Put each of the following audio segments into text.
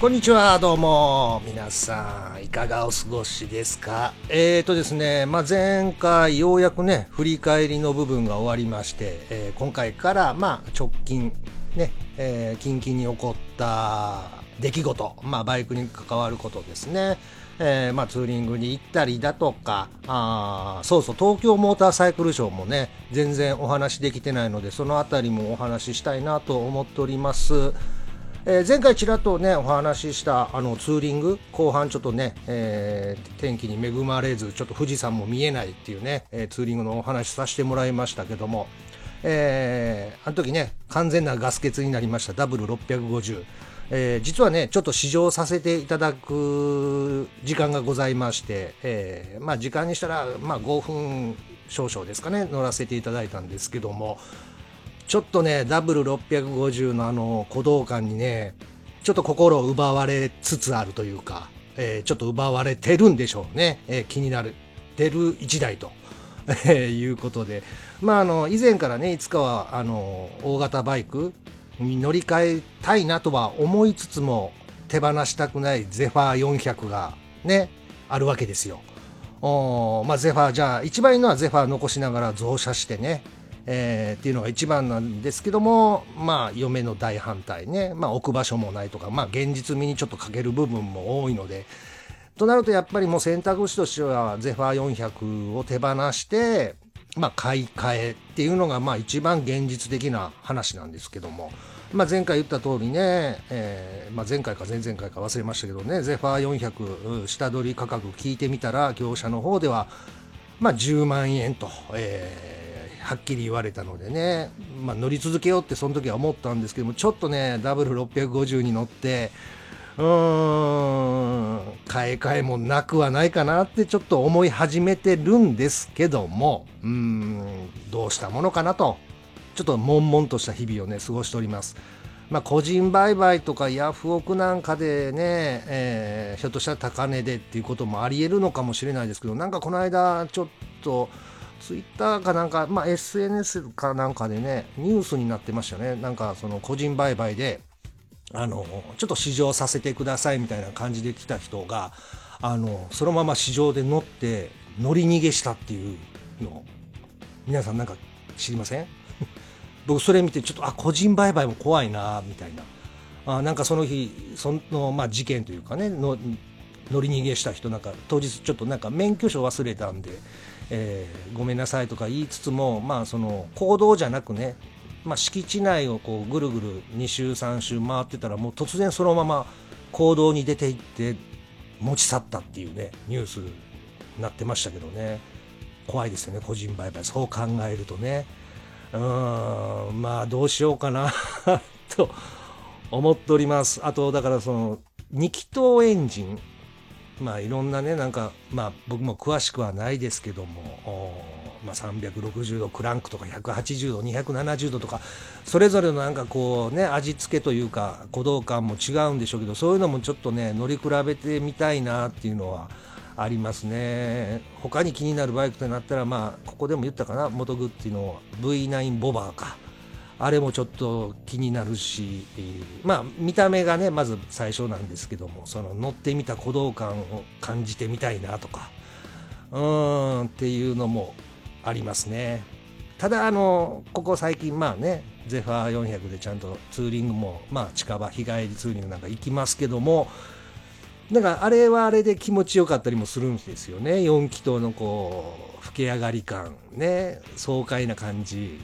こんにちは、どうも。皆さん、いかがお過ごしですか？えーとですね、まあ、前回、ようやくね、振り返りの部分が終わりまして、えー、今回から、まあ、直近、ね、えー、近々に起こった出来事、まあ、バイクに関わることですね。えー、まあ、ツーリングに行ったりだとか、あそうそう、東京モーターサイクルショーもね、全然お話できてないので、そのあたりもお話ししたいなと思っております。えー、前回ちらっとねお話ししたあのツーリング後半ちょっとね、えー、天気に恵まれずちょっと富士山も見えないっていうね、えー、ツーリングのお話させてもらいましたけども、えー、あの時ね完全なガス欠になりました。ダブル650えー、実はね、ちょっと試乗させていただく時間がございまして、えー、まあ時間にしたら、まあ5分少々ですかね、乗らせていただいたんですけども、ちょっとね、ダブル650のあの鼓動感にね、ちょっと心を奪われつつあるというか、えー、ちょっと奪われてるんでしょうね。えー、気になる。てる1台と。えー、いうことで。まあ、あの、以前からね、いつかは、あの、大型バイクに乗り換えたいなとは思いつつも、手放したくないゼファー400がね、あるわけですよ。おまあ、ゼファー、じゃあ、一番いいのはゼファー残しながら増車してね、えー、っていうのが一番なんですけども、まあ、嫁の大反対ね、まあ、置く場所もないとか、まあ、現実味にちょっと欠ける部分も多いので、となるとやっぱりもう選択肢としては、ゼファー400を手放して、まあ、買い替えっていうのが、まあ、一番現実的な話なんですけども、まあ、前回言った通りね、えーまあ、前回か前々回か忘れましたけどね、ゼファー400下取り価格聞いてみたら、業者の方では、まあ、10万円と、えーはっきり言われたのでね、まあ、乗り続けようってその時は思ったんですけどもちょっとねダブル650に乗ってうーん買い替えもなくはないかなってちょっと思い始めてるんですけどもうーんどうしたものかなとちょっと悶々とした日々をね過ごしております。まあ、個人売買とかヤフオクなんかでね、えー、ひょっとしたら高値でっていうこともありえるのかもしれないですけどなんかこの間ちょっとツイッターかなんか、まあ、SNS かなんかでね、ニュースになってましたね。なんか、その個人売買で、あの、ちょっと試乗させてくださいみたいな感じで来た人が、あの、そのまま市場で乗って、乗り逃げしたっていうの、皆さんなんか知りません？僕それ見てちょっと、あ、個人売買も怖いな、みたいな。あなんかその日、その、まあ、事件というかね、の乗り逃げした人なんか、当日ちょっとなんか免許証忘れたんで、えー、ごめんなさいとか言いつつも、まあ、その行動じゃなくね、まあ、敷地内をこうぐるぐる2周3周回ってたらもう突然そのまま行動に出て行って持ち去ったっていうねニュースになってましたけどね。怖いですよね個人売買そう考えるとね。うーんまあどうしようかな と思っております。あとだからその2気筒エンジン。まあいろんなねなんかまあ僕も詳しくはないですけども、まあ、360度クランクとか180度270度とかそれぞれのなんかこうね味付けというか鼓動感も違うんでしょうけどそういうのもちょっとね乗り比べてみたいなっていうのはありますね他に気になるバイクとなったらまあここでも言ったかな元グっていうの V9 ボバーか。あれもちょっと気になるし、まあ見た目がねまず最初なんですけどもその乗ってみた鼓動感を感じてみたいなとかうーんっていうのもありますね。ただあのここ最近まあねゼファー400でちゃんとツーリングもまあ近場日帰りツーリングなんか行きますけどもなんかあれはあれで気持ちよかったりもするんですよね。4気筒のこう吹け上がり感ね爽快な感じ。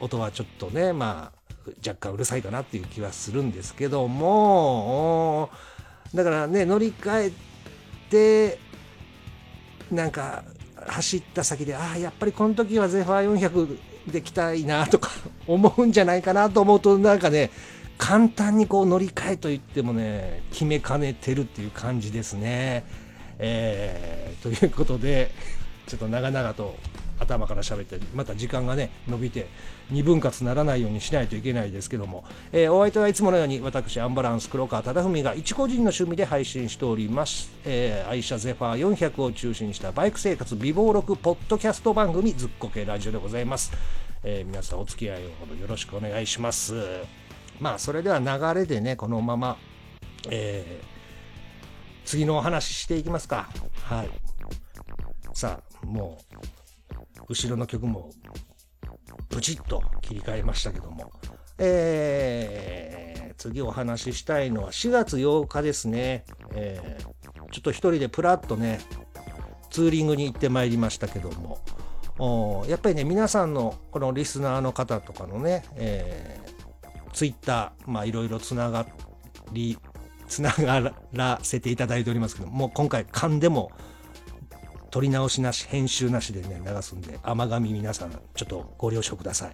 音はちょっとね、まあ、若干うるさいかなっていう気はするんですけども、だからね、乗り換えて、なんか、走った先で、ああ、やっぱりこの時はゼファー400で来たいなとか 思うんじゃないかなと思うと、なんかね、簡単にこう乗り換えといってもね、決めかねてるっていう感じですね。えー、ということで、ちょっと長々と頭から喋ってまた時間がね伸びて2分割ならないようにしないといけないですけども、えー、お相手はいつものように私アンバランス黒川忠文が一個人の趣味で配信しております、えー、愛車ゼファー400を中心したバイク生活美貌録ポッドキャスト番組ずっこけラジオでございます、えー、皆さんお付き合いをよろしくお願いしますまあそれでは流れでねこのままえー、次のお話していきますか。はい。さあ、もう、後ろの曲も、ブチッと切り替えましたけども、えー、次お話ししたいのは4月8日ですね。えー、ちょっと一人でプラッとね、ツーリングに行ってまいりましたけども、やっぱりね、皆さんのこのリスナーの方とかのね、えー、ツイッター、まあいろいろつながり、つながらせていただいておりますけどもう今回勘でも撮り直しなし編集なしでね流すんで甘噛み皆さんちょっとご了承ください。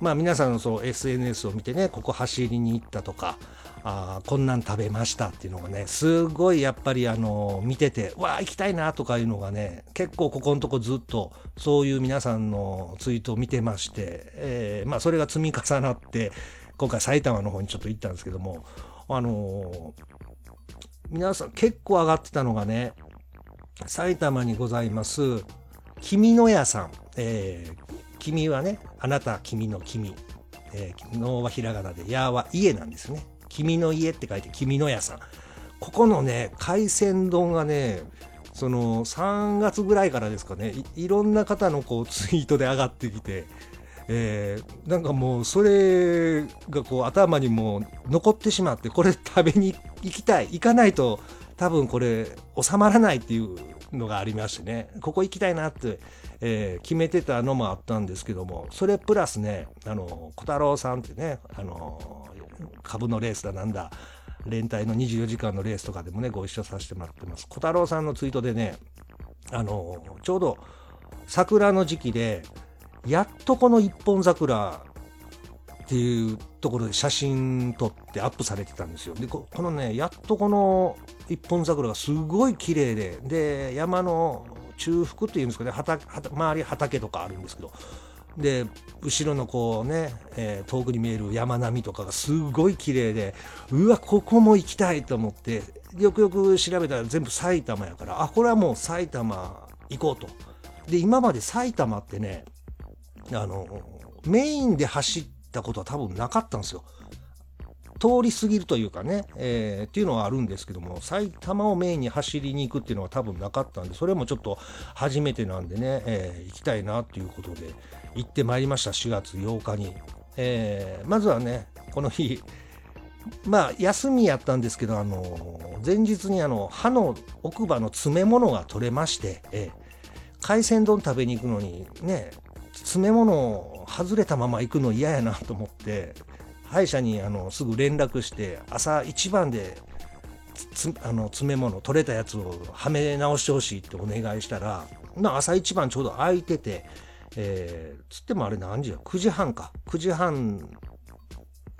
まあ皆さんのそう SNS を見てねここ走りに行ったとかあこんなん食べましたっていうのがねすごいやっぱりあの見ててわあ行きたいなとかいうのがね結構ここのとこずっとそういう皆さんのツイートを見てまして、えー、まあそれが積み重なって今回埼玉の方にちょっと行ったんですけどもあの皆さん結構上がってたのがね埼玉にございます君の屋さん、えー、君はねあなた君の君、えー、能はひらがなでやは家なんですね。君の家って書いて君の屋さん。ここのね海鮮丼がねその3月ぐらいからですかねいろんな方のこうツイートで上がってきてえー、なんかもうそれがこう頭にも残ってしまってこれ食べに行きたい行かないと多分これ収まらないっていうのがありましてねここ行きたいなって、えー、決めてたのもあったんですけどもそれプラスねあの小太郎さんってねあの株のレースだなんだ連帯の24時間のレースとかでもねご一緒させてもらってます小太郎さんのツイートでねあのちょうど桜の時期でやっとこの一本桜っていうところで写真撮ってアップされてたんですよ。で、このね、やっとこの一本桜がすごい綺麗で、で、山の中腹っていうんですかね、畑周り畑とかあるんですけど、で、後ろのこうね、えー、遠くに見える山並みとかがすごい綺麗で、うわ、ここも行きたいと思って、よくよく調べたら全部埼玉やから、あ、これはもう埼玉行こうと。で、今まで埼玉ってね、あの、メインで走ったことは多分なかったんですよ。通り過ぎるというかね、えー、っていうのはあるんですけども、埼玉をメインに走りに行くっていうのは多分なかったんで、それもちょっと初めてなんでね、えー、行きたいなっていうことで、行ってまいりました、4月8日に。えー、まずはね、この日、まあ、休みやったんですけど、あの前日にあの歯の奥歯の詰め物が取れまして、えー、海鮮丼食べに行くのにね、詰め物を外れたまま行くの嫌やなと思って歯医者にあのすぐ連絡して朝一番であの詰め物取れたやつをはめ直してほしいってお願いしたら、朝一番ちょうど空いてて、えー、つってもあれ何時や？9時半か。9時半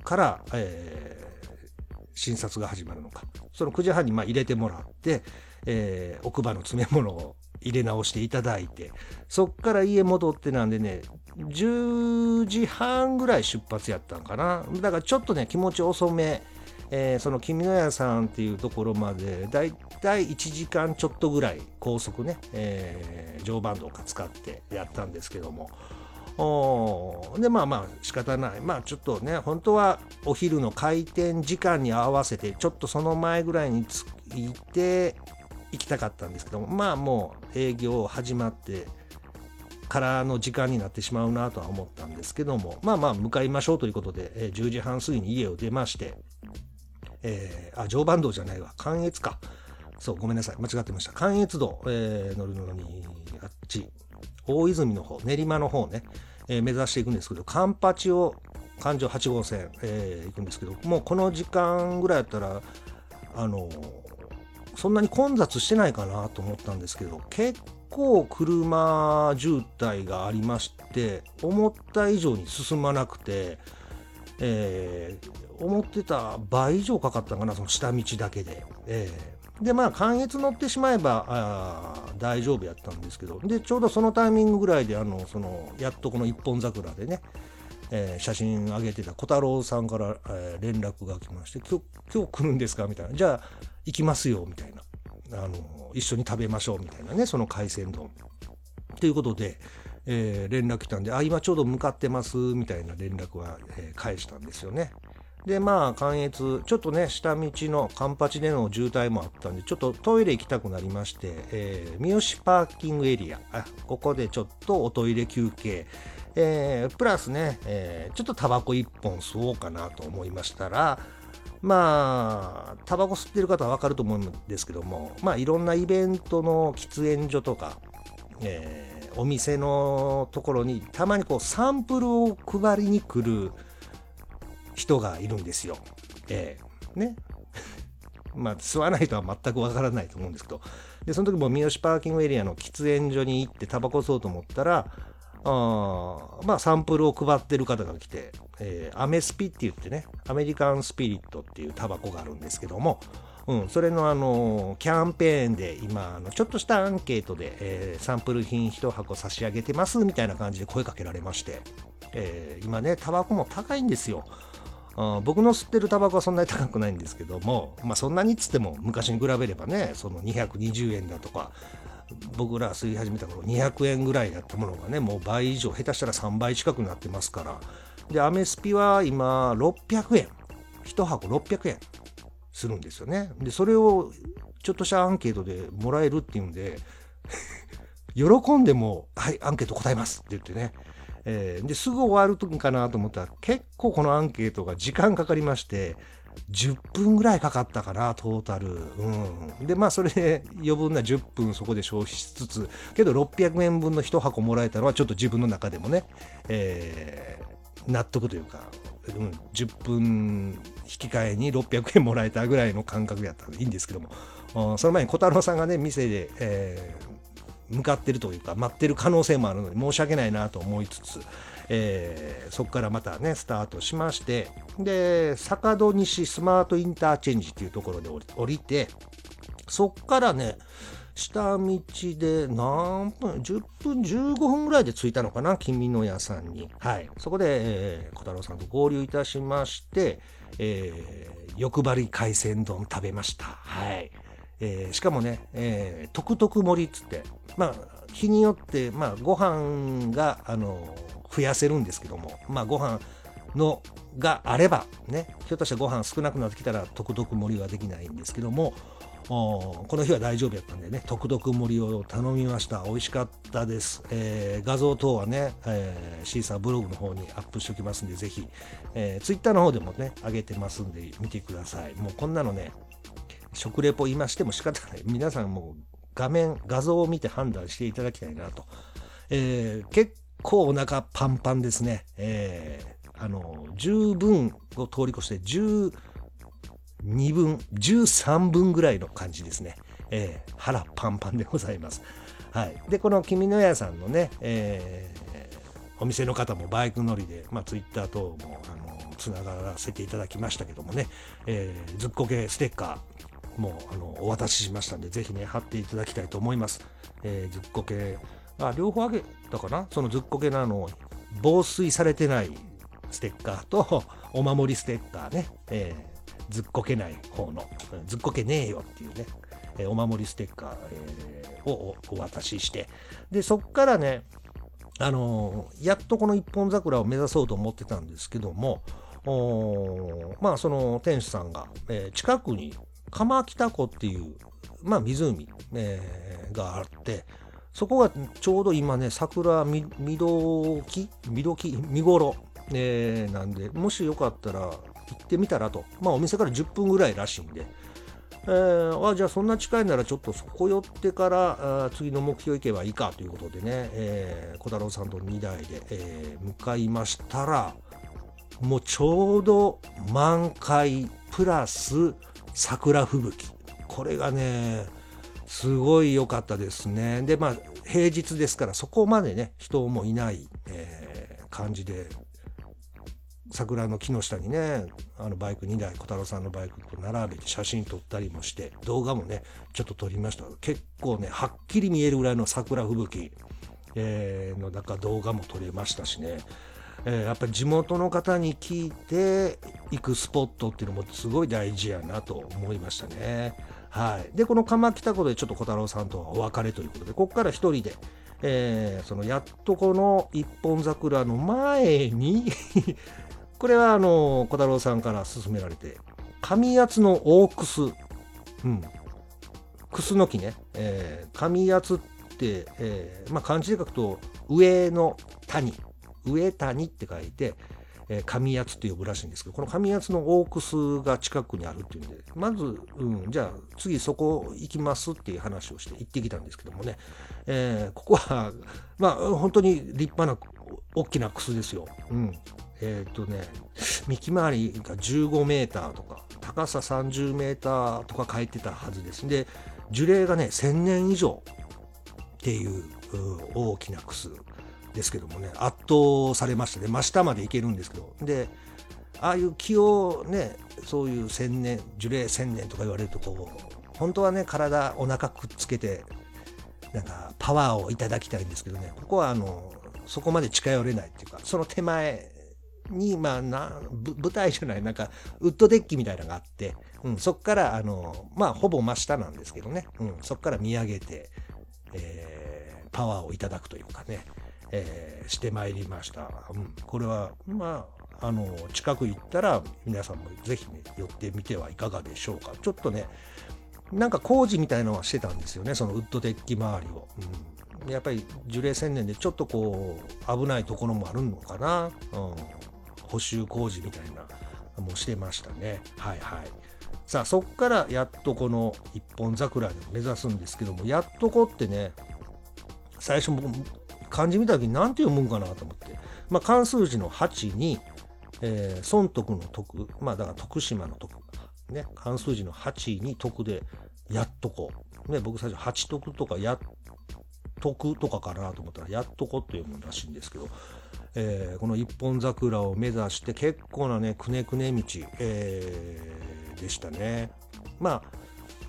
から、えー、診察が始まるのか。その9時半にまあ入れてもらって、えー、奥歯の詰め物を入れ直していただいてそっから家戻ってなんでね10時半ぐらい出発やったんかな。だからちょっとね気持ち遅めえー、その君の屋さんっていうところまでだいたい1時間ちょっとぐらい高速ね、えー、常磐道か使ってやったんですけども。でまあまあ仕方ない。まあちょっとね本当はお昼の開店時間に合わせてちょっとその前ぐらいに着いて行きたかったんですけども。まあもう営業始まってからの時間になってしまうなとは思ったんですけどもまあまあ向かいましょうということで、えー、10時半過ぎに家を出まして、えー、あ常磐道じゃないわ。関越か。そうごめんなさい。間違ってました。関越道、えー、乗るのにあっち。大泉の方練馬の方ね、えー、目指していくんですけどカンパチを環状8号線、えー、行くんですけどもうこの時間ぐらいやったらあのそんなに混雑してないかなと思ったんですけど結構車渋滞がありまして思った以上に進まなくて、えー、思ってた倍以上かかったかなその下道だけで。えー、でまあ関越乗ってしまえばあ大丈夫やったんですけどでちょうどそのタイミングぐらいであのそのやっとこの一本桜でねえー、写真上げてた小太郎さんから、えー、連絡が来まして、今日、今日来るんですか？みたいな。じゃあ、行きますよ、みたいな。あの、一緒に食べましょう、みたいなね、その海鮮丼。ということで、えー、連絡来たんで、あ、今ちょうど向かってます、みたいな連絡は、えー、返したんですよね。でまあ関越ちょっとね下道のカンパチでの渋滞もあったんでちょっとトイレ行きたくなりまして、えー、三好パーキングエリアあここでちょっとおトイレ休憩えー、プラスね、えー、ちょっとタバコ1本吸おうかなと思いましたら、まあ、タバコ吸ってる方はわかると思うんですけども、まあ、いろんなイベントの喫煙所とか、えー、お店のところにたまにこうサンプルを配りに来る人がいるんですよ。えー、ね。まあ、吸わないとは全くわからないと思うんですけど、で、その時も三好パーキングエリアの喫煙所に行ってタバコ吸おうと思ったら、あまあ、サンプルを配ってる方が来て、えー、アメスピって言ってね、アメリカンスピリットっていうタバコがあるんですけども、うん、それのあのキャンペーンで今あのちょっとしたアンケートで、えー、サンプル品1箱差し上げてますみたいな感じで声かけられまして、えー、今ねタバコも高いんですよ。僕の吸ってるタバコはそんなに高くないんですけども、まあ、そんなにっつっても昔に比べればねその220円だとか僕ら吸い始めた頃200円ぐらいだったものがねもう倍以上下手したら3倍近くなってますからでアメスピは今600円。1箱600円。するんですよね。でそれをちょっとしたアンケートでもらえるっていうんで 喜んでも「はいアンケート答えます」って言ってね、えー、ですぐ終わる時かなと思ったら結構このアンケートが時間かかりまして10分ぐらいかかったかな、トータル。うん。で、まあ、それで余分な10分そこで消費しつつ、けど600円分の1箱もらえたのは、ちょっと自分の中でもね、え、納得というか、うん、10分引き換えに600円もらえたぐらいの感覚やったんでいいんですけども、その前に小太郎さんがね、店で、えー、向かってるというか、待ってる可能性もあるので、申し訳ないなと思いつつ、えー、そこからまたね、スタートしまして、で、坂戸西スマートインターチェンジっていうところで降りて、そっからね、下道で何分、10分、15分ぐらいで着いたのかな、君の屋さんに。はい。そこで、えー、小太郎さんと合流いたしまして、えー、欲張り海鮮丼食べました。はい。えー、しかもね、えー、トクトク盛りっつって、まあ、日によって、まあ、ご飯が、あの増やせるんですけども、まあ、ご飯のがあればねひょっとしてご飯少なくなってきたら特々盛りはできないんですけどもこの日は大丈夫やったんでね特々盛りを頼みました。美味しかったです、えー、画像等はね、えー、シーサーブログの方にアップしておきますんでぜひ、えー、ツイッターの方でもね上げてますんで見てください。もうこんなのね食レポ今しても仕方ない。皆さんも画面画像を見て判断していただきたいなと、えー、結構お腹パンパンですね。えー、あの、十分を通り越して十2分、13分ぐらいの感じですね。えー、腹パンパンでございます。はい。で、この君の屋さんのね、えー、お店の方もバイク乗りで、まあ、ツイッター等も、あの、つながらせていただきましたけどもね、えー、ずっこけステッカーも、あの、お渡ししましたんで、ぜひね、貼っていただきたいと思います。えー、ずっこけあ両方あげたかな？そのずっこけなの防水されてないステッカーとお守りステッカーね、えー、ずっこけない方のずっこけねえよっていうね、え、お守りステッカー、え、をお渡ししてでそっからねあの、やっとこの一本桜を目指そうと思ってたんですけどもまあその店主さんが、え、近くに鎌北湖っていうまあ湖、え、があってそこがちょうど今ね、桜見どき見どき見頃、えー、なんで、もしよかったら行ってみたらと。まあお店から10分ぐらいらしいんで。えー、あじゃあそんな近いならちょっとそこ寄ってからあ次の目標行けばいいかということでね、えー、小太郎さんと2台で、えー、向かいましたらもうちょうど満開プラス桜吹雪これがねすごい良かったですね。で、まあ、平日ですから、そこまでね、人もいない、えー、感じで、桜の木の下にね、あのバイク2台、小太郎さんのバイクと並べて写真撮ったりもして、動画もね、ちょっと撮りました。結構ね、はっきり見えるぐらいの桜吹雪、えー、の中動画も撮れましたしね、えー、やっぱり地元の方に聞いて行くスポットっていうのもすごい大事やなと思いましたね。はい。で、この鎌北湖でちょっと小太郎さんとはお別れということで、ここから一人で、えー、そのやっとこの一本桜の前に これはあの小太郎さんから勧められて神圧の大クス、うん、クスの木ね、えー、神圧って、えーまあ、漢字で書くと上の谷。上谷って書いて、えー、神八って呼ぶらしいんですけど、この神八の大楠が近くにあるっていうんで、まず、うん、じゃあ次そこ行きますっていう話をして行ってきたんですけどもね、えー、ここは、まあ本当に立派な大きな楠ですよ。うん。えっ、とね、幹回りが15メーターとか、高さ30メーターとか書いてたはずです。で、樹齢がね、1000年以上っていう大きな楠ですけどもね圧倒されましたね真下まで行けるんですけどでああいう気をねそういう千年樹齢千年とか言われるとこう本当はね体お腹くっつけてなんかパワーをいただきたいんですけどねここはあのそこまで近寄れないっていうかその手前にまあな舞台じゃないなんかウッドデッキみたいなのがあって、うん、そこからあのまあほぼ真下なんですけどね、うん、そこから見上げて、えー、パワーをいただくというかね、えー、してまいりました。うん、これは、まあ、あの、近く行ったら皆さんもぜひね、寄ってみてはいかがでしょうか。ちょっとね、なんか工事みたいのはしてたんですよね、そのウッドデッキ周りを。うん、やっぱり樹齢1000年でちょっとこう、危ないところもあるのかな。うん、補修工事みたいな、もしてましたね。はいはい。さあ、そっからやっとこの一本桜で目指すんですけども、やっとこってね、最初僕漢字見た時に何て読むんかなと思って、まあ、漢数字の8に、えー、損徳の徳、まあだから徳島の徳、ね、漢数字の8に徳でやっとこ。ね、僕最初8徳とかやっ徳とかかなと思ったらやっとこって読むらしいんですけど、えー、この一本桜を目指して結構なねくねくね道、えー、でしたね。まあ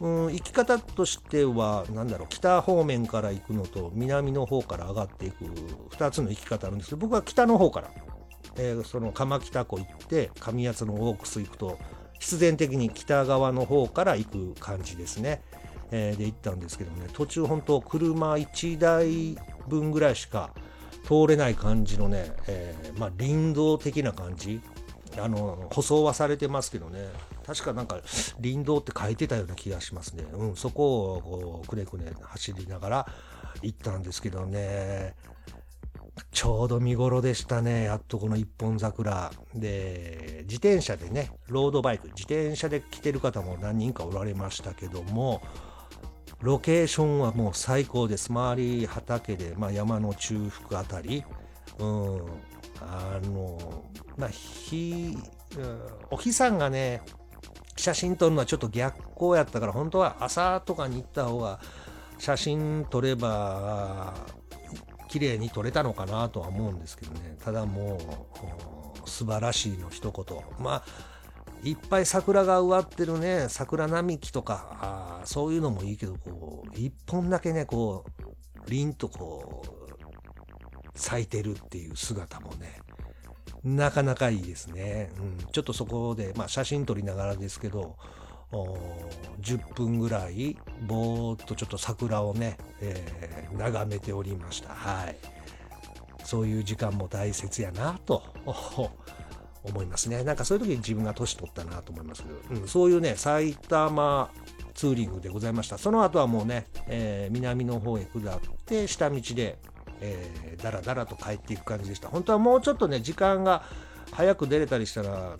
うん、行き方としては、何だろう、北方面から行くのと南の方から上がっていく2つの行き方あるんですけど、僕は北の方から、えー、その鎌北湖行って、上八の大楠行くと、必然的に北側の方から行く感じですね。えー、で行ったんですけどね、途中本当車1台分ぐらいしか通れない感じのね、えー、まあ林道的な感じ。あの、舗装はされてますけどね、確かなんか林道って書いてたような気がしますね。うん、そこをこうくねくね走りながら行ったんですけどね、ちょうど見頃でしたね。やっとこの一本桜。で、自転車でね、ロードバイク、自転車で来てる方も何人かおられましたけども、ロケーションはもう最高です。周り畑で、まあ、山の中腹あたり、うん、あの、まあ、日、お日さんがね、写真撮るのはちょっと逆光やったから本当は朝とかに行った方が写真撮れば綺麗に撮れたのかなとは思うんですけどね。ただもう素晴らしいの一言。まあいっぱい桜が植わってるね桜並木とかあそういうのもいいけどこう一本だけねこう凛とこう咲いてるっていう姿もねなかなかいいですね。うん、ちょっとそこで、まあ、写真撮りながらですけど、10分ぐらいぼーっとちょっと桜をね、えー、眺めておりました。はい。そういう時間も大切やなと思いますね。なんかそういう時に自分が年取ったなと思いますけど、うん、そういうね、埼玉ツーリングでございました。その後はもうね、えー、南の方へ下って下道でえー、だらだらと帰っていく感じでした。本当はもうちょっとね、時間が早く出れたりしたら、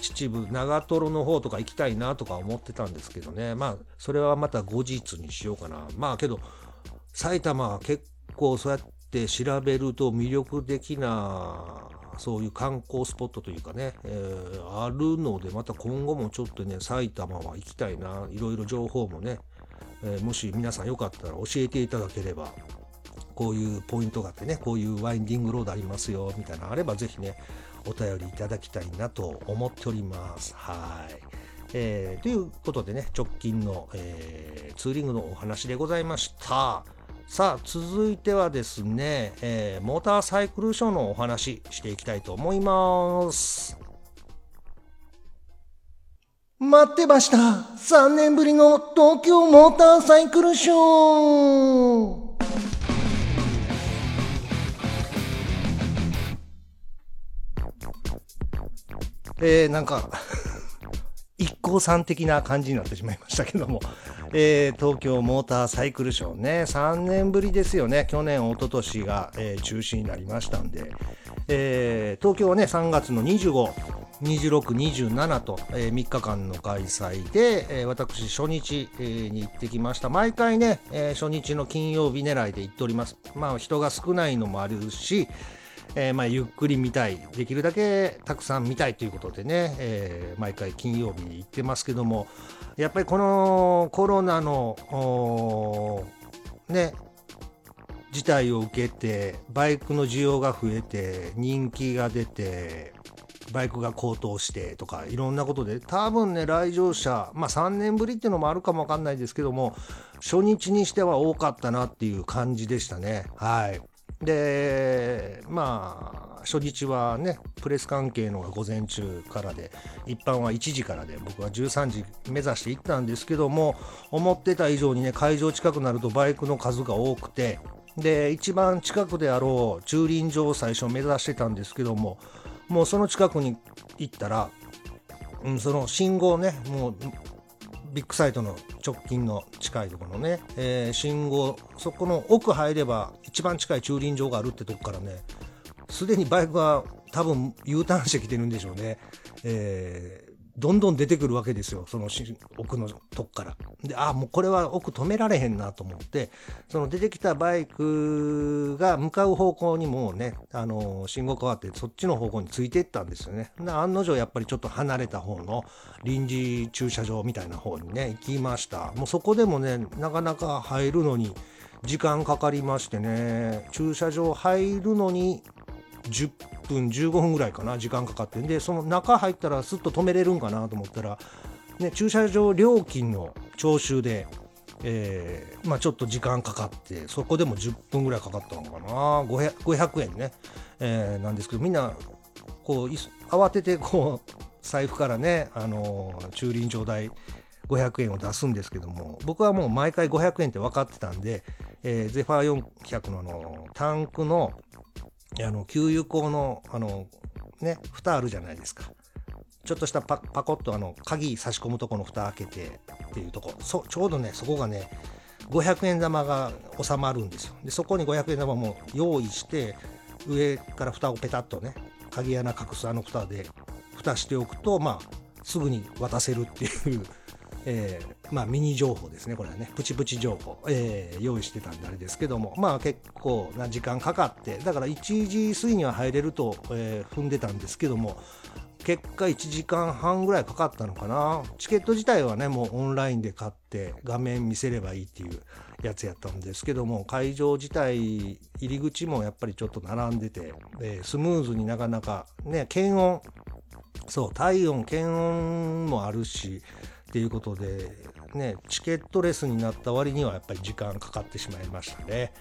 秩父、長瀞の方とか行きたいなとか思ってたんですけどね。まあ、それはまた後日にしようかな。まあ、けど、埼玉は結構そうやって調べると魅力的な、そういう観光スポットというかね、えー、あるので、また今後もちょっとね、埼玉は行きたいな。いろいろ情報もね、えー、もし皆さんよかったら教えていただければこういうポイントがあってね、こういうワインディングロードありますよ、みたいなのあれば、ぜひね、お便りいただきたいなと思っております。はい。えー、ということでね、直近の、えー、ツーリングのお話でございました。さあ、続いてはですね、えー、モーターサイクルショーのお話していきたいと思います。待ってました !3 年ぶりの東京モーターサイクルショーえー、なんか 一行さん的な感じになってしまいましたけども、えー、東京モーターサイクルショーね、3年ぶりですよね。去年、一昨年が、えー、中止になりましたんで、えー、東京はね、3月の25、26、27と、えー、3日間の開催で、えー、私、初日、えー、に行ってきました。毎回ね、えー、初日の金曜日狙いで行っております。まあ、人が少ないのもあるし、えー、まあ、ゆっくり見たい、できるだけたくさん見たいということでね、えー、毎回金曜日に行ってますけども、やっぱりこのコロナの、ね、事態を受けて、バイクの需要が増えて、人気が出て、バイクが高騰してとかいろんなことで多分ね来場者まあ3年ぶりっていうのもあるかもわかんないですけども初日にしては多かったなっていう感じでしたね。はい。でまあ初日はねプレス関係のが午前中からで一般は1時からで僕は13時目指して行ったんですけども思ってた以上にね会場近くなるとバイクの数が多くてで一番近くであろう駐輪場を最初目指してたんですけどももうその近くに行ったら、うん、その信号ねもうビッグサイトの直近の近いところのね、えー、信号そこの奥入れば一番近い駐輪場があるってとこからねすでにバイクは多分 U ターンしてきてるんでしょうね、えどんどん出てくるわけですよ、その奥のとこから。で、あ、もうこれは奥止められへんなと思って、その出てきたバイクが向かう方向にもうね、あの信号変わって、そっちの方向についていったんですよね。で、案の定やっぱりちょっと離れた方の臨時駐車場みたいな方にね、行きました。もうそこでもね、なかなか入るのに時間かかりましてね、駐車場入るのに10分15分ぐらいかな時間かかってんでその中入ったらすっと止めれるんかなと思ったら、ね、駐車場料金の徴収で、えー、まあ、ちょっと時間かかってそこでも10分ぐらいかかったのかな。500, 500円ね、えー、なんですけどみんなこう慌ててこう財布からね、あの、駐輪場代500円を出すんですけども僕はもう毎回500円って分かってたんで、えー、ゼファー400ののタンクのあの給油口のあのね蓋あるじゃないですか。ちょっとしたパパコッとあの鍵差し込むとこの蓋開けてっていうとこ。そちょうどねそこがね500円玉が収まるんですよ。でそこに500円玉も用意して上から蓋をペタッとね鍵穴隠すあの蓋で蓋しておくとまあすぐに渡せるっていうえー、まあミニ情報ですね、これはね、プチプチ情報、えー、用意してたんであれですけども、まあ結構な時間かかって、だから1時過ぎには入れると、えー、踏んでたんですけども、結果1時間半ぐらいかかったのかな。チケット自体はね、もうオンラインで買って画面見せればいいっていうやつやったんですけども、会場自体、入り口もやっぱりちょっと並んでて、えー、スムーズになかなか、ね、検温、そう、体温、検温もあるし、っていうことで、ね、チケットレスになった割にはやっぱり時間かかってしまいましたね。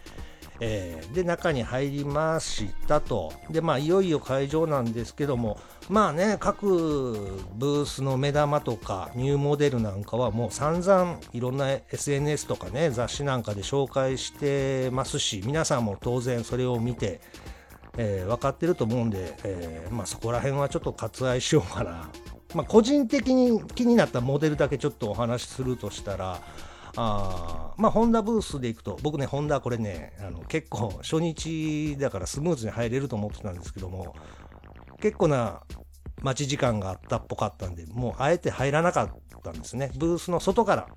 えー、で中に入りましたとでまあいよいよ会場なんですけどもまあね各ブースの目玉とかニューモデルなんかはもう散々いろんな SNS とかね雑誌なんかで紹介してますし皆さんも当然それを見て、えー、分かってると思うんで、えー、まあ、そこら辺はちょっと割愛しようかなまあ、個人的に気になったモデルだけちょっとお話しするとしたら、あまあ、ホンダブースで行くと、僕ね、ホンダこれね、あの結構初日だからスムーズに入れると思ってたんですけども、結構な待ち時間があったっぽかったんで、もうあえて入らなかったんですね。ブースの外から。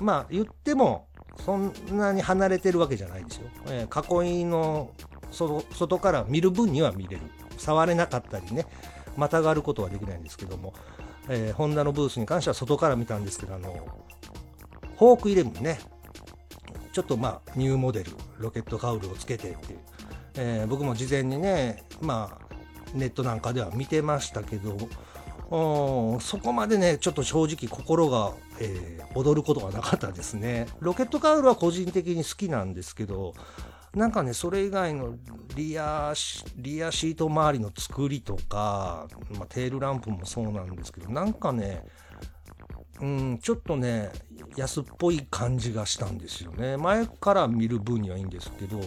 まあ言っても、そんなに離れてるわけじゃないですよ。えー、囲いの外から見る分には見れる。触れなかったりね。またがることはできないんですけども、えー、ホンダのブースに関しては外から見たんですけど、あの、ホークイレブンね、ちょっとまあ、ニューモデル、ロケットカウルをつけてっていう、えー、僕も事前にね、まあ、ネットなんかでは見てましたけど、そこまでね、ちょっと正直心が、えー、踊ることがなかったですね。ロケットカウルは個人的に好きなんですけど、なんかね、それ以外のリア、リアシート周りの作りとか、まあ、テールランプもそうなんですけど、なんかね、うん、ちょっとね、安っぽい感じがしたんですよね。前から見る分にはいいんですけど、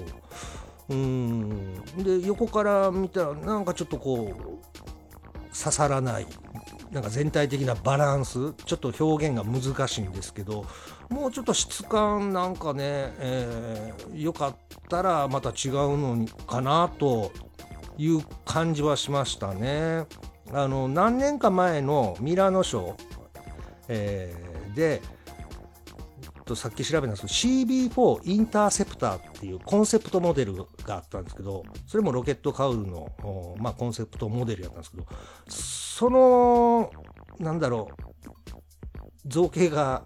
うん、で、横から見たら、なんかちょっとこう、刺さらないなんか全体的なバランスちょっと表現が難しいんですけどもうちょっと質感なんかね、えー、よかったらまた違うのかなという感じはしましたね。あの何年か前のミラノ賞、えー、でとさっき調べたんですけど CB4 インターセプターっていうコンセプトモデルがあったんですけどそれもロケットカウルの、まあ、コンセプトモデルやったんですけどそのなんだろう造形が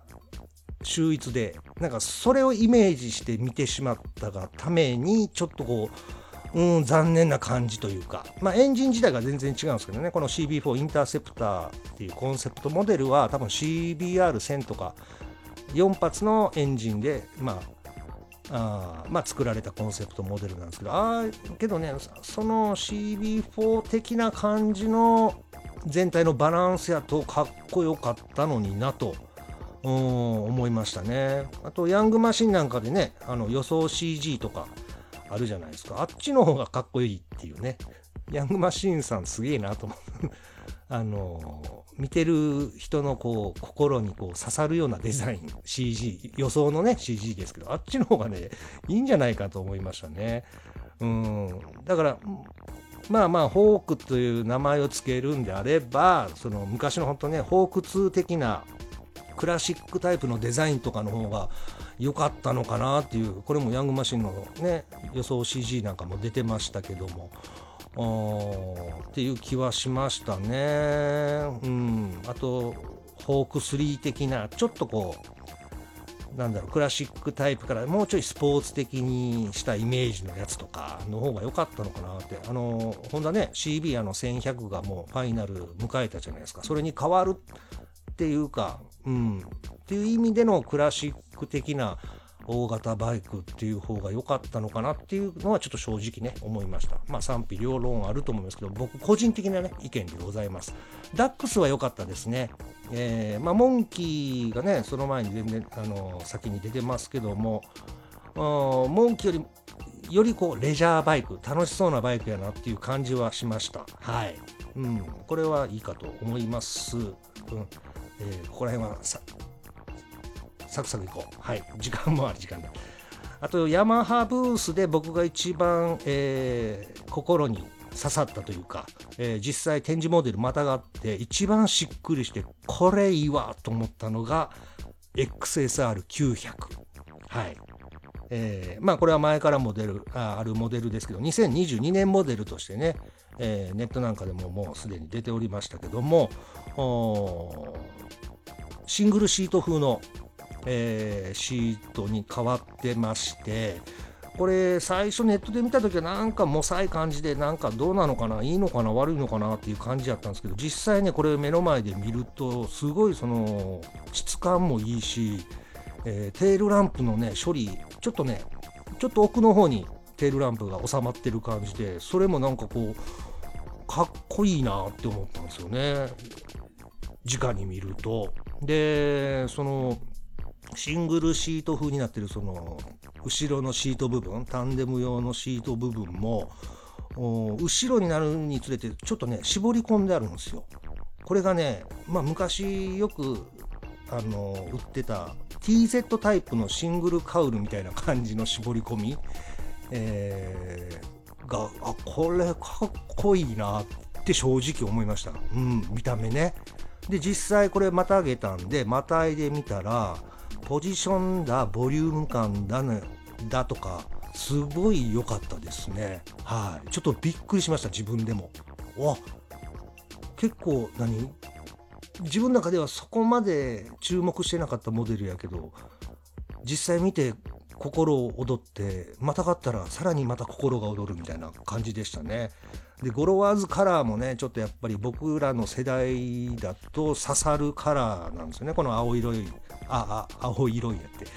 秀逸でなんかそれをイメージして見てしまったがためにちょっとこううん、残念な感じというか、まあ、エンジン自体が全然違うんですけどね、この CB4 インターセプターっていうコンセプトモデルは、多分 CBR1000 とか4発のエンジンで、まあ、あまあ、作られたコンセプトモデルなんですけど、あけどね、その CB4 的な感じの全体のバランスやとかっこよかったのになと。思いましたね。あと、ヤングマシンなんかでね、あの予想 CG とかあるじゃないですか。あっちの方がかっこいいっていうね。ヤングマシンさんすげえなと思う。あの見てる人のこう心にこう刺さるようなデザイン CG 予想のね CG ですけどあっちの方がねいいんじゃないかと思いましたねうんだからまあまあホークという名前を付けるんであればその昔の本当ねホーク2的なクラシックタイプのデザインとかの方が良かったのかなっていうこれもヤングマシンのね予想 CG なんかも出てましたけどもっていう気はしましたね。うん、あと、ホーク3的な、ちょっとこう、なんだろう、クラシックタイプからもうちょいスポーツ的にしたイメージのやつとかの方が良かったのかなって。あの、ホンダね、CB あの1100がもうファイナル迎えたじゃないですか。それに変わるっていうか、うん、っていう意味でのクラシック的な大型バイクっていう方が良かったのかなっていうのはちょっと正直ね思いました。まあ賛否両論あると思いますけど僕個人的なね意見でございます。ダックスは良かったですね。えー、まあモンキーがねその前に全然あの先に出てますけどもモンキーよりよりこうレジャーバイク楽しそうなバイクやなっていう感じはしました。はい、うん、これはいいかと思います、うん。えー、ここら辺はさサクサクいこう。はい。時間もある時間だ。あと、ヤマハブースで僕が一番、えー、心に刺さったというか、えー、実際展示モデルまたがって一番しっくりしてこれいいわと思ったのが XSR900 はいえー、まあこれは前からモデルああるモデルですけど2022年モデルとしてね、えー、ネットなんかでももうすでに出ておりましたけどもシングルシート風のえー、シートに変わってましてこれ最初ネットで見た時はなんかもさい感じでなんかどうなのかないいのかな悪いのかなっていう感じやったんですけど実際ねこれ目の前で見るとすごいその質感もいいし、えー、テールランプのね処理ちょっとねちょっと奥の方にテールランプが収まってる感じでそれもなんかこうかっこいいなって思ったんですよね。直に見ると。でそのシングルシート風になってるその後ろのシート部分タンデム用のシート部分も後ろになるにつれてちょっとね絞り込んであるんですよ。これがねまあ昔よくあの売ってた TZ タイプのシングルカウルみたいな感じの絞り込み、えー、があこれかっこいいなって正直思いました。うん見た目ね。で実際これまたげたんでまたいでみたらポジションだボリューム感だ,、ね、だとかすごい良かったですね。はい。ちょっとびっくりしました自分でも。わ結構何自分の中ではそこまで注目してなかったモデルやけど実際見て心を躍ってまたがったらさらにまた心が躍るみたいな感じでしたね。でゴロワーズカラーもねちょっとやっぱり僕らの世代だと刺さるカラーなんですよね。この青色いああ青色いやって。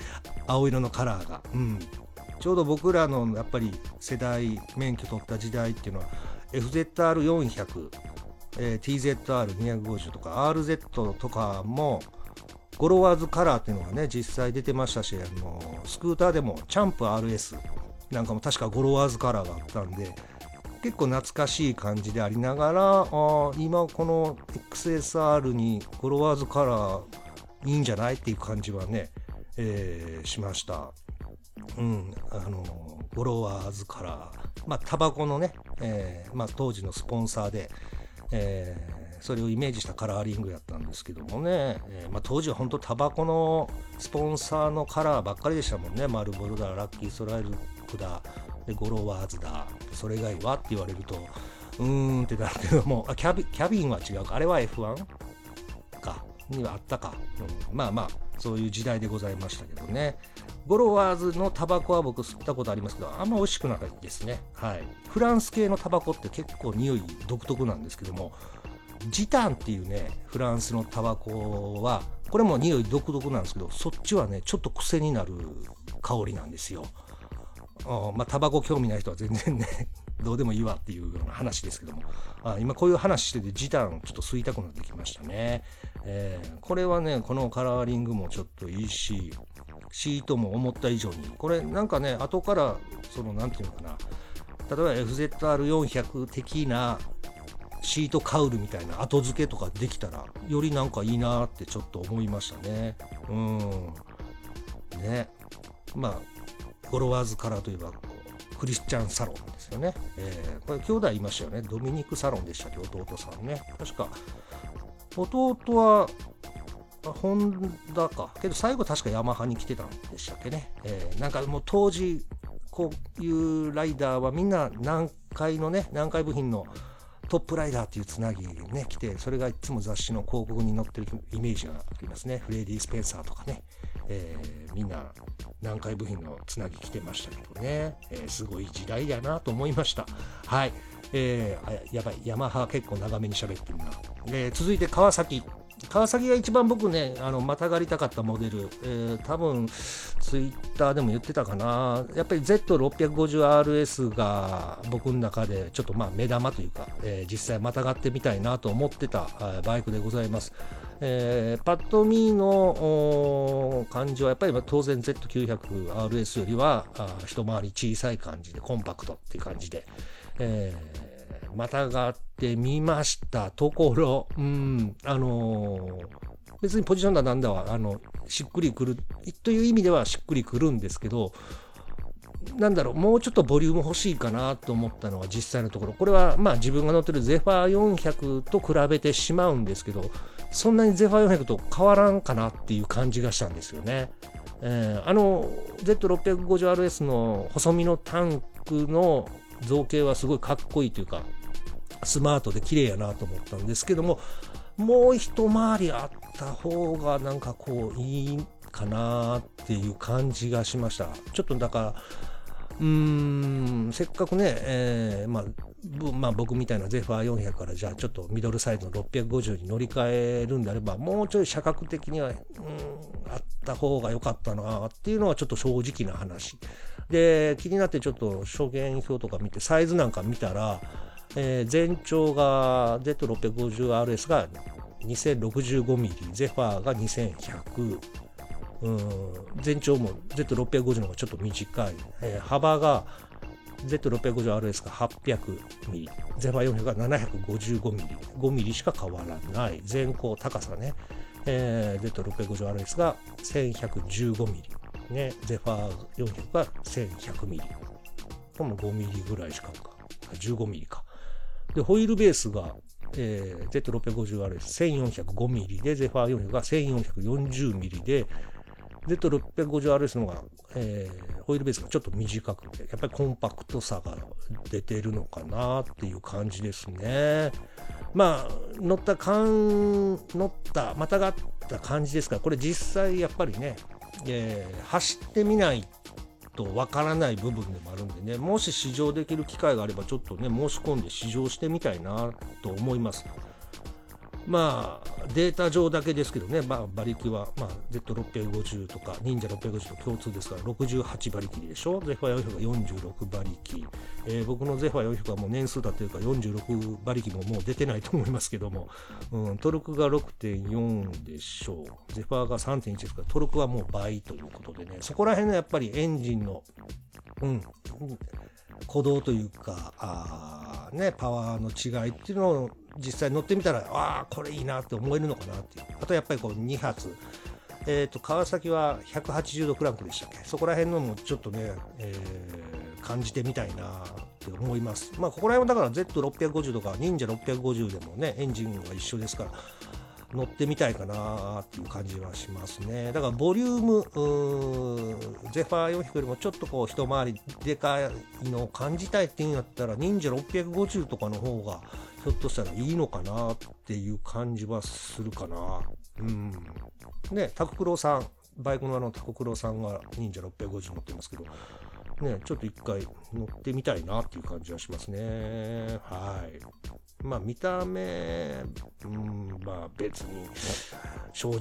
青色のカラーが。うん。ちょうど僕らのやっぱり世代免許取った時代っていうのは FZR400、えー、TZR250 とか RZ とかもゴロワーズカラーっていうのがね実際出てましたしあのスクーターでもチャンプ RS なんかも確かゴロワーズカラーがあったんで結構懐かしい感じでありながらあ今この XSR にゴロワーズカラーいいんじゃないっていう感じはね、えー、しました。うん、あのゴロワーズカラー、まあ、タバコのね、えーまあ、当時のスポンサーで、え、それをイメージしたカラーリングやったんですけどもね、えーまあ、当時は本当タバコのスポンサーのカラーばっかりでしたもんね、マルボルだ、ラッキーストライルクだ、でゴロワーズだ、それ以外はって言われると、うーんってなるけども、あキャビキャビンは違うか、あれは F1? か、にはあったか、うん、まあまあ、そういう時代でございましたけどね。ゴロワーズのタバコは僕吸ったことありますけど、あんま美味しくないですね。はい。フランス系のタバコって結構匂い独特なんですけども、ジタンっていうね、フランスのタバコは、これも匂い独特なんですけど、そっちはね、ちょっと癖になる香りなんですよ。あまあ、タバコ興味ない人は全然ね どうでもいいわっていうような話ですけども、あ今こういう話してて、時短ちょっと吸いたくなってきましたね。えー、これはね、このカラーリングもちょっといいし、シートも思った以上に、これなんかね、後から、その、なんていうのかな、例えば FZR400 的なシートカウルみたいな後付けとかできたら、よりなんかいいなってちょっと思いましたね。うん。ね。まあ、フォロワーズカラーといえばクリスチャンサロンですよね。えー、これ兄弟いましたよね。ドミニクサロンでしたっけ、弟さんね。確か、弟はホンダか。けど最後確かヤマハに来てたんでしたっけね。えー、なんかもう当時、こういうライダーはみんな南海のね、南海部品のトップライダーっていうつなぎね、来て、それがいつも雑誌の広告に載ってるイメージがありますね。フレディ・スペンサーとかね。えー、みんな南海部品のつなぎ来てましたけどね、えー、すごい時代やなと思いました。はい。えー、やばい、ヤマハ結構長めに喋ってるな。えー、続いて川崎。川崎が一番僕ね、あのまたがりたかったモデル、えー、多分ツイッターでも言ってたかな、やっぱり Z650RS が僕の中でちょっとまあ目玉というか、えー、実際またがってみたいなと思ってたバイクでございます。えー、パッと見の感じはやっぱり当然 Z900RS よりは一回り小さい感じでコンパクトっていう感じで、えー、またがってみましたところ、うん、あの、別にポジションだなんだは、あの、しっくりくる、という意味ではしっくりくるんですけど、なんだろう、もうちょっとボリューム欲しいかなと思ったのは実際のところ、これはまあ自分が乗ってるゼファー400と比べてしまうんですけど、そんなにゼファー400と変わらんかなっていう感じがしたんですよね。えー、あの Z650RS の細身のタンクの造形はすごいかっこいいというか、スマートで綺麗やなと思ったんですけども、もう一回りあった方がなんかこういいかなっていう感じがしました。ちょっとだから、うーん、せっかくね、えー、まあ、まあ、僕みたいなゼファー400からじゃあちょっとミドルサイズの650に乗り換えるんであればもうちょい社格的には、うん、あった方が良かったなっていうのはちょっと正直な話で気になってちょっと諸言表とか見てサイズなんか見たら、えー、全長が Z650RS が 2065mm ゼファーが2100うん全長も Z650 の方がちょっと短い、えー、幅が Z650RS が 800mm、ゼファ400が 755mm、5mm しか変わらない。全高高さね、えー、Z650RS が 1115mm、ね、ゼファ400が 1100mm。この 5mm ぐらいしかか、15mm か。で、ホイールベースが、えー、Z650RS1405mm で、ゼファー400が 1440mm で、Z650RS の方が、えー、ホイールベースがちょっと短くて、やっぱりコンパクトさが出てるのかなっていう感じですね。まあ、乗った感、乗った、またがった感じですから、これ実際やっぱりね、えー、走ってみないとわからない部分でもあるんでね、もし試乗できる機会があれば、ちょっとね、申し込んで試乗してみたいなと思います。まあ、データ上だけですけどね、まあ、馬力は、まあ、Z650 とか、忍者650と共通ですから、68馬力でしょ、ゼファー400が46馬力、えー、僕のゼファー400はもう年数だというか、46馬力ももう出てないと思いますけども、うん、トルクが6.4でしょう、ゼファーが3.1ですから、トルクはもう倍ということでね、そこら辺のやっぱりエンジンの、うん、鼓動というか、あね、パワーの違いっていうのを実際乗ってみたら、ああ、これいいなって思えるのかなっていう。あとやっぱりこう2発。えっ、ー、と、川崎は180度クランクでしたっけ？そこら辺のもちょっとね、えー、感じてみたいなって思います。まあ、ここら辺はだから Z650 とか忍者650でもね、エンジンが一緒ですから、乗ってみたいかなっていう感じはしますね。だからボリューム、ーゼファー400よりもちょっとこう一回りでかいのを感じたいっていうんやったら、忍者650とかの方がひょっとしたらいいのかなっていう感じはするかな。うん。ね、タククロさん、バイクのあのタククロさんが忍者650乗ってますけど、ね、ちょっと一回乗ってみたいなっていう感じはしますね。はい。まあ見た目、うん、まあ別に、正直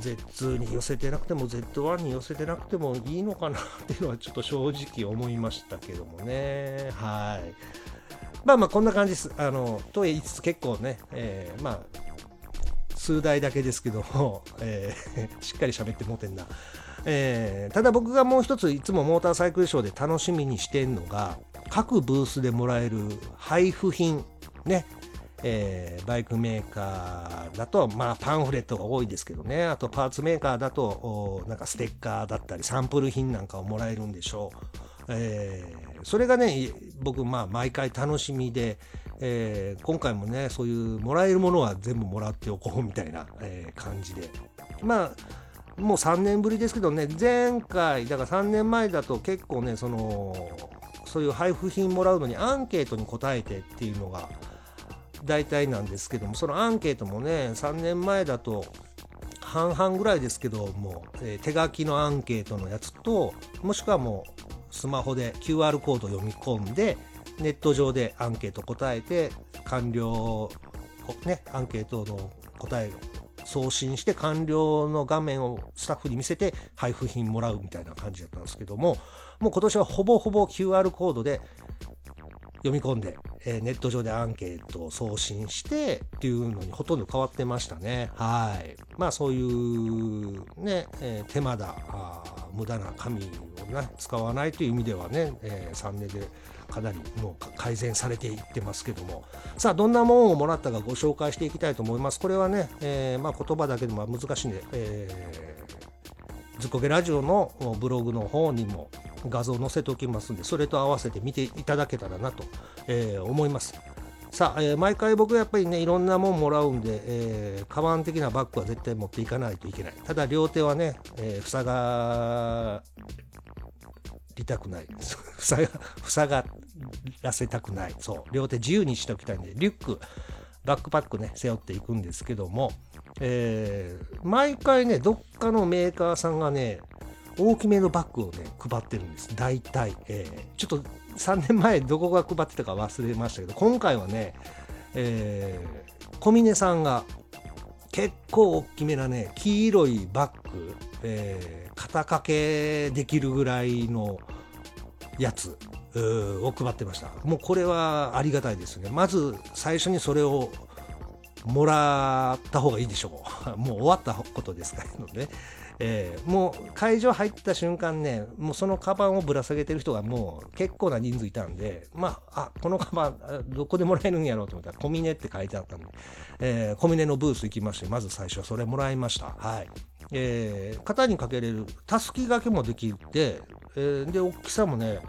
Z2 に寄せてなくても Z1 に寄せてなくてもいいのかなっていうのはちょっと正直思いましたけどもね。はい。まあまあこんな感じです。あの、と言いつつ結構ね、えー、まあ、数台だけですけども、えー、しっかり喋ってもうてんな。えー、ただ僕がもう一ついつもモーターサイクルショーで楽しみにしてんのが各ブースでもらえる配布品ね、えー、バイクメーカーだと、まあ、パンフレットが多いですけどね、あとパーツメーカーだと、なんかステッカーだったり、サンプル品なんかをもらえるんでしょう。え、それがね、僕、まあ、毎回楽しみで、えー、今回もね、そういうもらえるものは全部もらっておこうみたいな、えー、感じで。まあ、もう3年ぶりですけどね、前回、だから3年前だと結構ね、その、そういう配布品もらうのにアンケートに答えてっていうのが、大体なんですけどもそのアンケートもね3年前だと半々ぐらいですけども、えー、手書きのアンケートのやつともしくはもうスマホで QR コード読み込んでネット上でアンケート答えて完了ねアンケートの答えを送信して完了の画面をスタッフに見せて配布品もらうみたいな感じだったんですけどももう今年はほぼほぼ QR コードで読み込んで、えー、ネット上でアンケートを送信してっていうのにほとんど変わってましたね。はい。まあそういうね、えー、手間だ、無駄な紙をね、使わないという意味ではね、えー、3年でかなりもう改善されていってますけどもさあどんなもんをもらったかご紹介していきたいと思いますこれはね、えー、まあ、言葉だけでも難しいんで、えー、ずっこけラジオのブログの方にも画像載せておきますんで、それと合わせて見ていただけたらなと、えー、思います。さあ、えー、毎回僕はやっぱりね、いろんなもんもらうんで、えー、カバン的なバッグは絶対持っていかないといけない。ただ、両手はね、えー、塞がりたくない。塞が、塞がらせたくない。そう。両手自由にしておきたいんで、リュック、バックパックね、背負っていくんですけども、えー、毎回ね、どっかのメーカーさんがね、大きめのバッグをね、配ってるんです。大体。えー、ちょっと3年前どこが配ってたか忘れましたけど、今回はね、えー、小峰さんが結構大きめなね、黄色いバッグ、えー、肩掛けできるぐらいのやつを配ってました。もうこれはありがたいですね。まず最初にそれをもらった方がいいでしょう。もう終わったことですからね。えー、もう会場入った瞬間ね、もうそのカバンをぶら下げてる人がもう結構な人数いたんで、まあ、あ、このカバン、どこでもらえるんやろうと思ったら、コミネって書いてあったんで、えー、コミネのブース行きまして、まず最初はそれもらいました。はい。えー、型にかけれる、たすき掛けもできて、えー、で、大きさもね、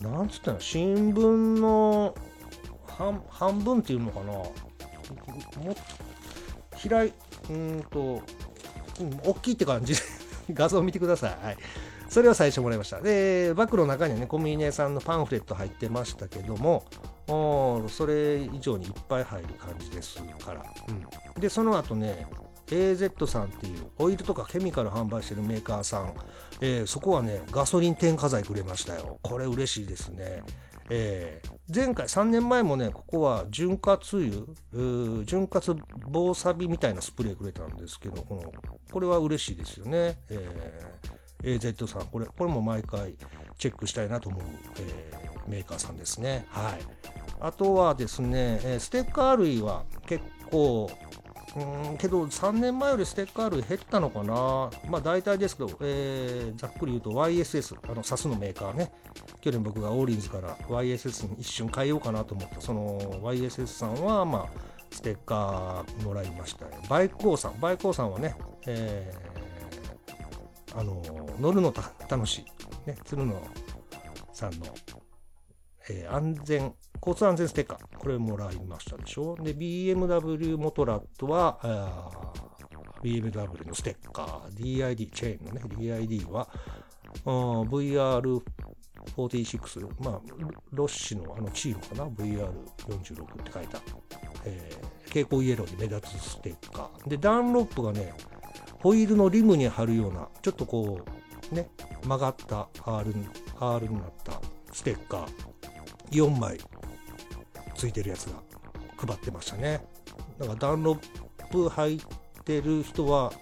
なんつったの、新聞の半半分っていうのかな、も開い、うんと、うん、大きいって感じで 画像を見てください。はい。それを最初もらいました。で、バッグの中にはね、コンビニネさんのパンフレット入ってましたけども、おそれ以上にいっぱい入る感じですから。うん、で、その後ね、AZ さんっていうオイルとかケミカル販売してるメーカーさん、えー、そこはね、ガソリン添加剤くれましたよ。これ嬉しいですね。えー、前回3年前もねここは潤滑油潤滑防サビみたいなスプレーくれたんですけどこのこれは嬉しいですよね、えー、AZ さんこれこれも毎回チェックしたいなと思う、えー、メーカーさんですね。はい。あとはですね、えステッカー類は結構うんけど3年前よりステッカー類減ったのかな。まあ大体ですけど、えー、ざっくり言うと YSS あの SAS のメーカーね。去年僕がオーリンズから YSS に一瞬変えようかなと思った。その YSS さんはまあステッカーもらいましたバイク王さん。バイク王さんはね、えー、あの乗るの楽しい、ね、鶴野さんの、えー、安全交通安全ステッカー、これもらいましたでしょ？で、BMW モトラットは、BMW のステッカー、DID、チェーンのね、DID は、VR46、まあ、ロッシのあのチームかな、VR46 って書いた、えー、蛍光イエローで目立つステッカー。で、ダンロップがね、ホイールのリムに貼るような、ちょっとこう、ね、曲がった R, R になったステッカー、4枚。ついてるやつが配ってましたね。だからダンロップ履いてる人は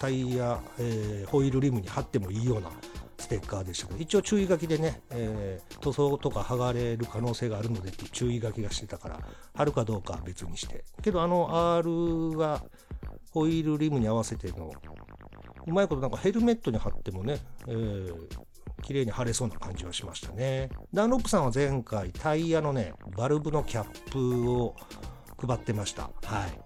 タイヤ、えー、ホイールリムに貼ってもいいようなステッカーでしたけど一応注意書きでね、えー、塗装とか剥がれる可能性があるのでって注意書きがしてたから貼るかどうかは別にして。けどあの R がホイールリムに合わせてのうまいことなんかヘルメットに貼ってもね、えー、綺麗に貼れそうな感じはしましたね。ダンロップさんは前回タイヤのね、バルブのキャップを配ってました。はい。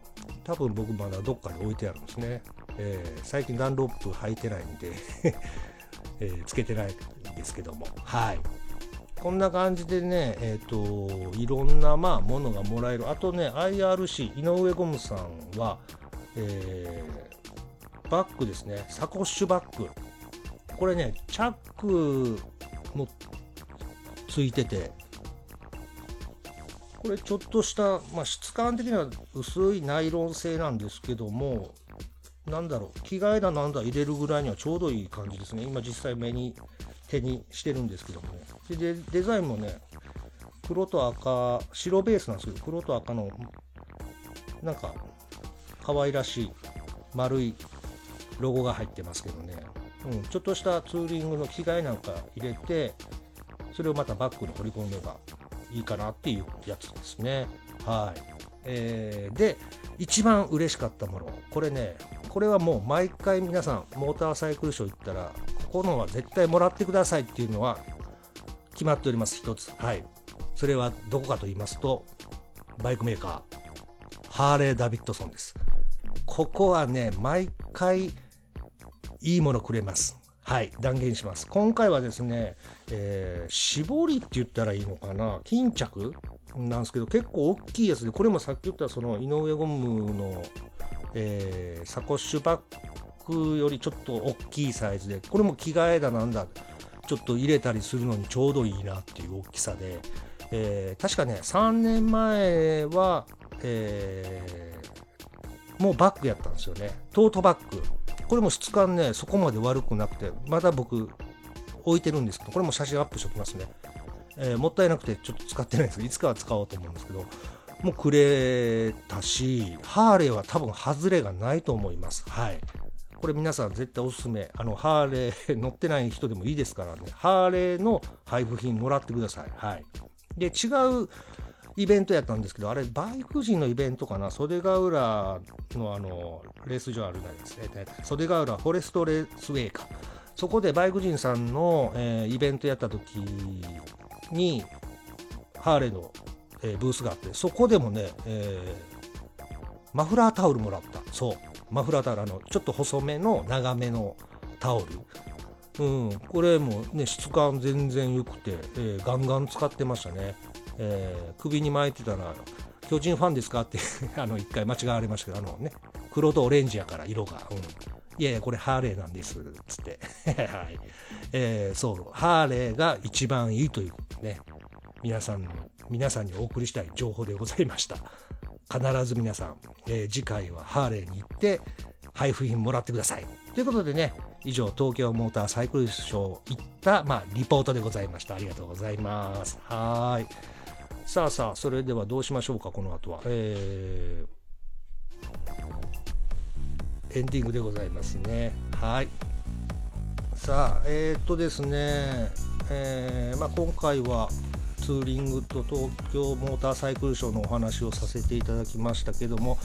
多分僕まだどっかに置いてあるんですね。えー、最近ダンロップ履いてないんで えー、つけてないんですけども。はい。こんな感じでね、えっ、ー、と、いろんな、まあ、ものがもらえる。あとね、IRC、井上ゴムさんは、えー、バッグですね、サコッシュバッグ。これね、チャックもついてて、これちょっとした、まあ、質感的には薄いナイロン製なんですけども、なんだろう、着替えだなんだ入れるぐらいにはちょうどいい感じですね。今実際目に、手にしてるんですけどもね。で、デザインもね、黒と赤、白ベースなんですけど、黒と赤の、なんか、可愛らしい丸いロゴが入ってますけどね。うん、ちょっとしたツーリングの着替えなんか入れて、それをまたバッグに掘り込めばいいかなっていうやつですね。はい。えー、で、一番嬉しかったもの。これね、これはもう毎回皆さん、モーターサイクルショー行ったら、ここのは絶対もらってくださいっていうのは決まっております、一つ。はい。それはどこかと言いますと、バイクメーカー、ハーレー・ダビッドソンです。ここはね、毎回、いいものくれます。はい、断言します。今回はですね、えー、絞りって言ったらいいのかな、巾着？なんですけど、結構大きいやつで、これもさっき言ったその井上ゴムの、えー、サコッシュバッグよりちょっと大きいサイズで、これも着替えだなんだ、ちょっと入れたりするのにちょうどいいなっていう大きさで、えー、確かね、3年前は、えー、もうバッグやったんですよね。トートバッグ。これも質感ね、そこまで悪くなくて、まだ僕置いてるんですけど、これも写真アップしておきますね。えー、もったいなくてちょっと使ってないんですけど、いつかは使おうと思うんですけど、もうくれたし、ハーレーは多分外れがないと思います。はい。これ皆さん絶対おすすめ。あの、ハーレー乗ってない人でもいいですからね。ハーレーの配布品もらってください。はい。で、違うイベントやったんですけど、あれ、バイク人のイベントかな、袖ヶ浦のあのレース場あるじゃないですか、袖ヶ浦フォレストレースウェイか。そこでバイク人さんの、えー、イベントやった時に、ハーレーの、えー、ブースがあって、そこでもね、えー、マフラータオルもらった。そう。マフラータオル、あの、ちょっと細めの長めのタオル。うん、これもね、質感全然良くて、えー、ガンガン使ってましたね。えー、首に巻いてたら、巨人ファンですか？って あの、一回間違われましたけど、あのね、黒とオレンジやから色が。うん。いやいや、これハーレーなんです、つって。はい。えー、そう、ハーレーが一番いいということでね、皆さん、皆さんにお送りしたい情報でございました。必ず皆さん、えー、次回はハーレーに行って、配布品もらってください。ということでね、以上、東京モーターサイクルショー行った、まあ、リポートでございました。ありがとうございます。はい。さあさあ、それではどうしましょうか、この後は。えー、エンディングでございますね。はい。さあ、えー、っとですね、えー、まあ、今回はツーリングと東京モーターサイクルショーのお話をさせていただきましたけども、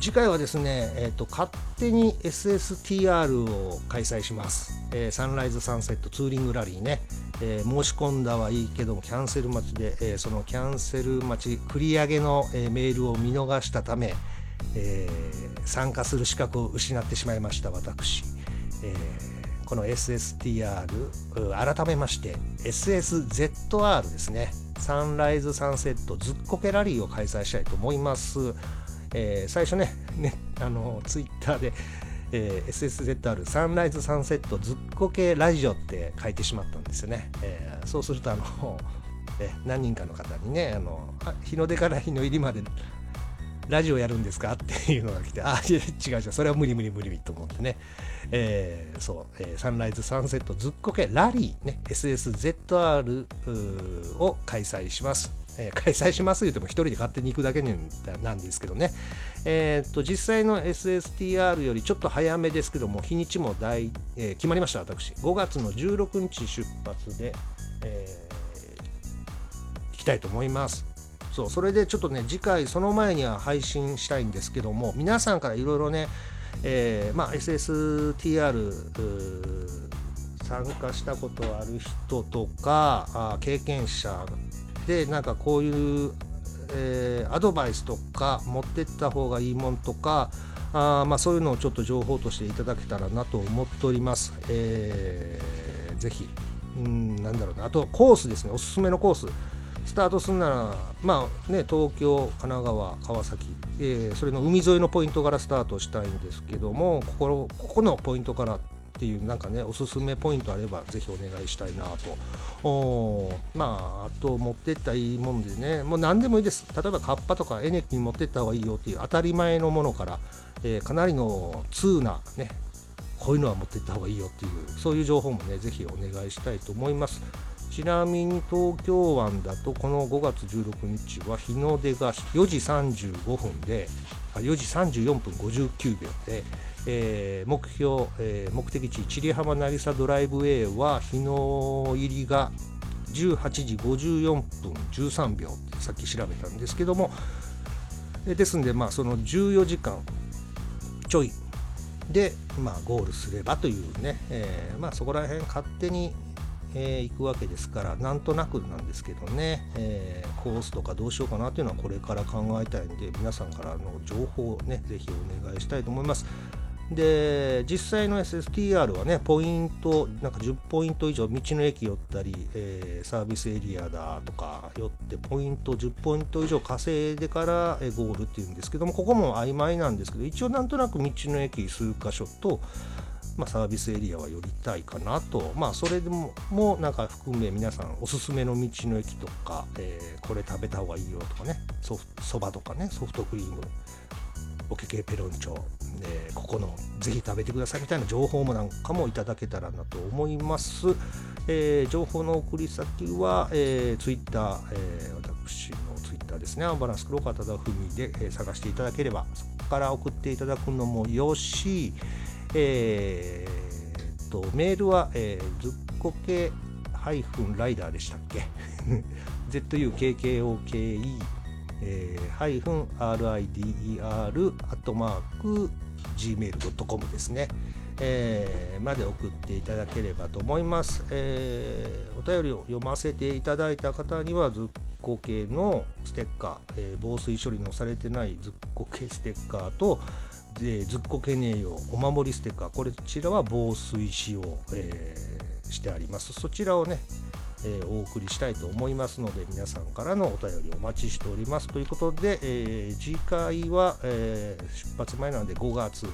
次回はですね、えーと、勝手に SSTR を開催します、えー、サンライズサンセットツーリングラリーね、えー、申し込んだはいいけどもキャンセル待ちで、えー、そのキャンセル待ち繰り上げの、えメールを見逃したため、え参加する資格を失ってしまいました私、えこの SSTR 改めまして SSZR ですねサンライズサンセットずっこけラリーを開催したいと思います。え、最初ね、ね、あの、ツイッターで、えー、SSZR サンライズサンセットずっこけラジオって書いてしまったんですよね。えー、そうすると、あの、え何人かの方にね、あの、日の出から日の入りまでラジオやるんですかっていうのが来て、あ、違う違う、それは無理無理無理と思ってね、えー、そう、えー、サンライズサンセットずっこけラリーね、SSZR を開催します。えー、開催します言うても1人で勝手に行くだけなんですけどね、えー、っと実際の SSTR よりちょっと早めですけども日にちも大、えー、決まりました私。5月の16日出発で、えー、行きたいと思います。そうそれでちょっとね次回その前には配信したいんですけども皆さんからいろいろね、えーまあ、SSTR 参加したことある人とかあ経験者でなんかこういう、えー、アドバイスとか持ってった方がいいもんとかあまあ、そういうのをちょっと情報としていただけたらなと思っております。えー、ぜひ、うん、なんだろうな、あとコースですね、おすすめのコース。スタートするなら、まあね、東京、神奈川、川崎、えー、それの海沿いのポイントからスタートしたいんですけども、ここここのポイントからっていうなんかねおすすめポイントあればぜひお願いしたいなと。おまああと持ってったいいもんでねもう何でもいいです。例えばカッパとかエネックに持ってった方がいいよっていう当たり前のものから、えー、かなりの通なねこういうのは持ってった方がいいよっていうそういう情報もねぜひお願いしたいと思います。ちなみに東京湾だとこの5月16日は日の出が4時35分であ4時34分59秒でえー、目標、えー、目的地千里浜渚ドライブウェイは日の入りが18時54分13秒ってさっき調べたんですけどもですんでまあその14時間ちょいで、まあ、ゴールすればというね、えー、まあ、そこら辺勝手に、えー、行くわけですからなんとなくなんですけどね、えー、コースとかどうしようかなというのはこれから考えたいんで皆さんからの情報をねぜひお願いしたいと思います。で実際の SSTR はねポイントなんか10ポイント以上道の駅寄ったり、えー、サービスエリアだとか寄ってポイント10ポイント以上稼いでから、えゴールっていうんですけどもここも曖昧なんですけど一応なんとなく道の駅数箇所と、まあ、サービスエリアは寄りたいかなと。まあそれでももなんか含め皆さんおすすめの道の駅とか、えー、これ食べた方がいいよとかねそばとかねソフトクリームおけけペロンチョ、このぜひ食べてくださいみたいな情報もなんかもいただけたらなと思います。えー、情報の送り先は、えー、Twitter、えー、私の Twitter ですね、アンバランス黒川忠文で、えー、探していただければ、そこから送っていただくのもよし、えー、とメールは、えー、ずっこけハイフンライダーでしたっけ ?ZUKKOKE ハイフン RIDER アットマーク gmail.com ですね、えー、まで送っていただければと思います、えー、お便りを読ませていただいた方にはずっこ系のステッカー、えー、防水処理のされてないずっこ系ステッカーとでずっこけねえよお守りステッカーこちらは防水仕様、えー、してあります。そちらをねえー、お送りしたいと思いますので皆さんからのお便りお待ちしております。ということで、えー、次回は、えー、出発前なので5月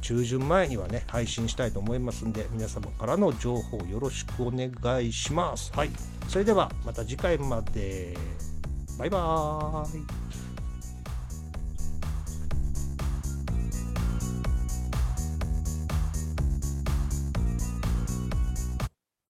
中旬前にはね配信したいと思いますんで皆様からの情報よろしくお願いします。はい。それではまた次回まで。バイバーイ。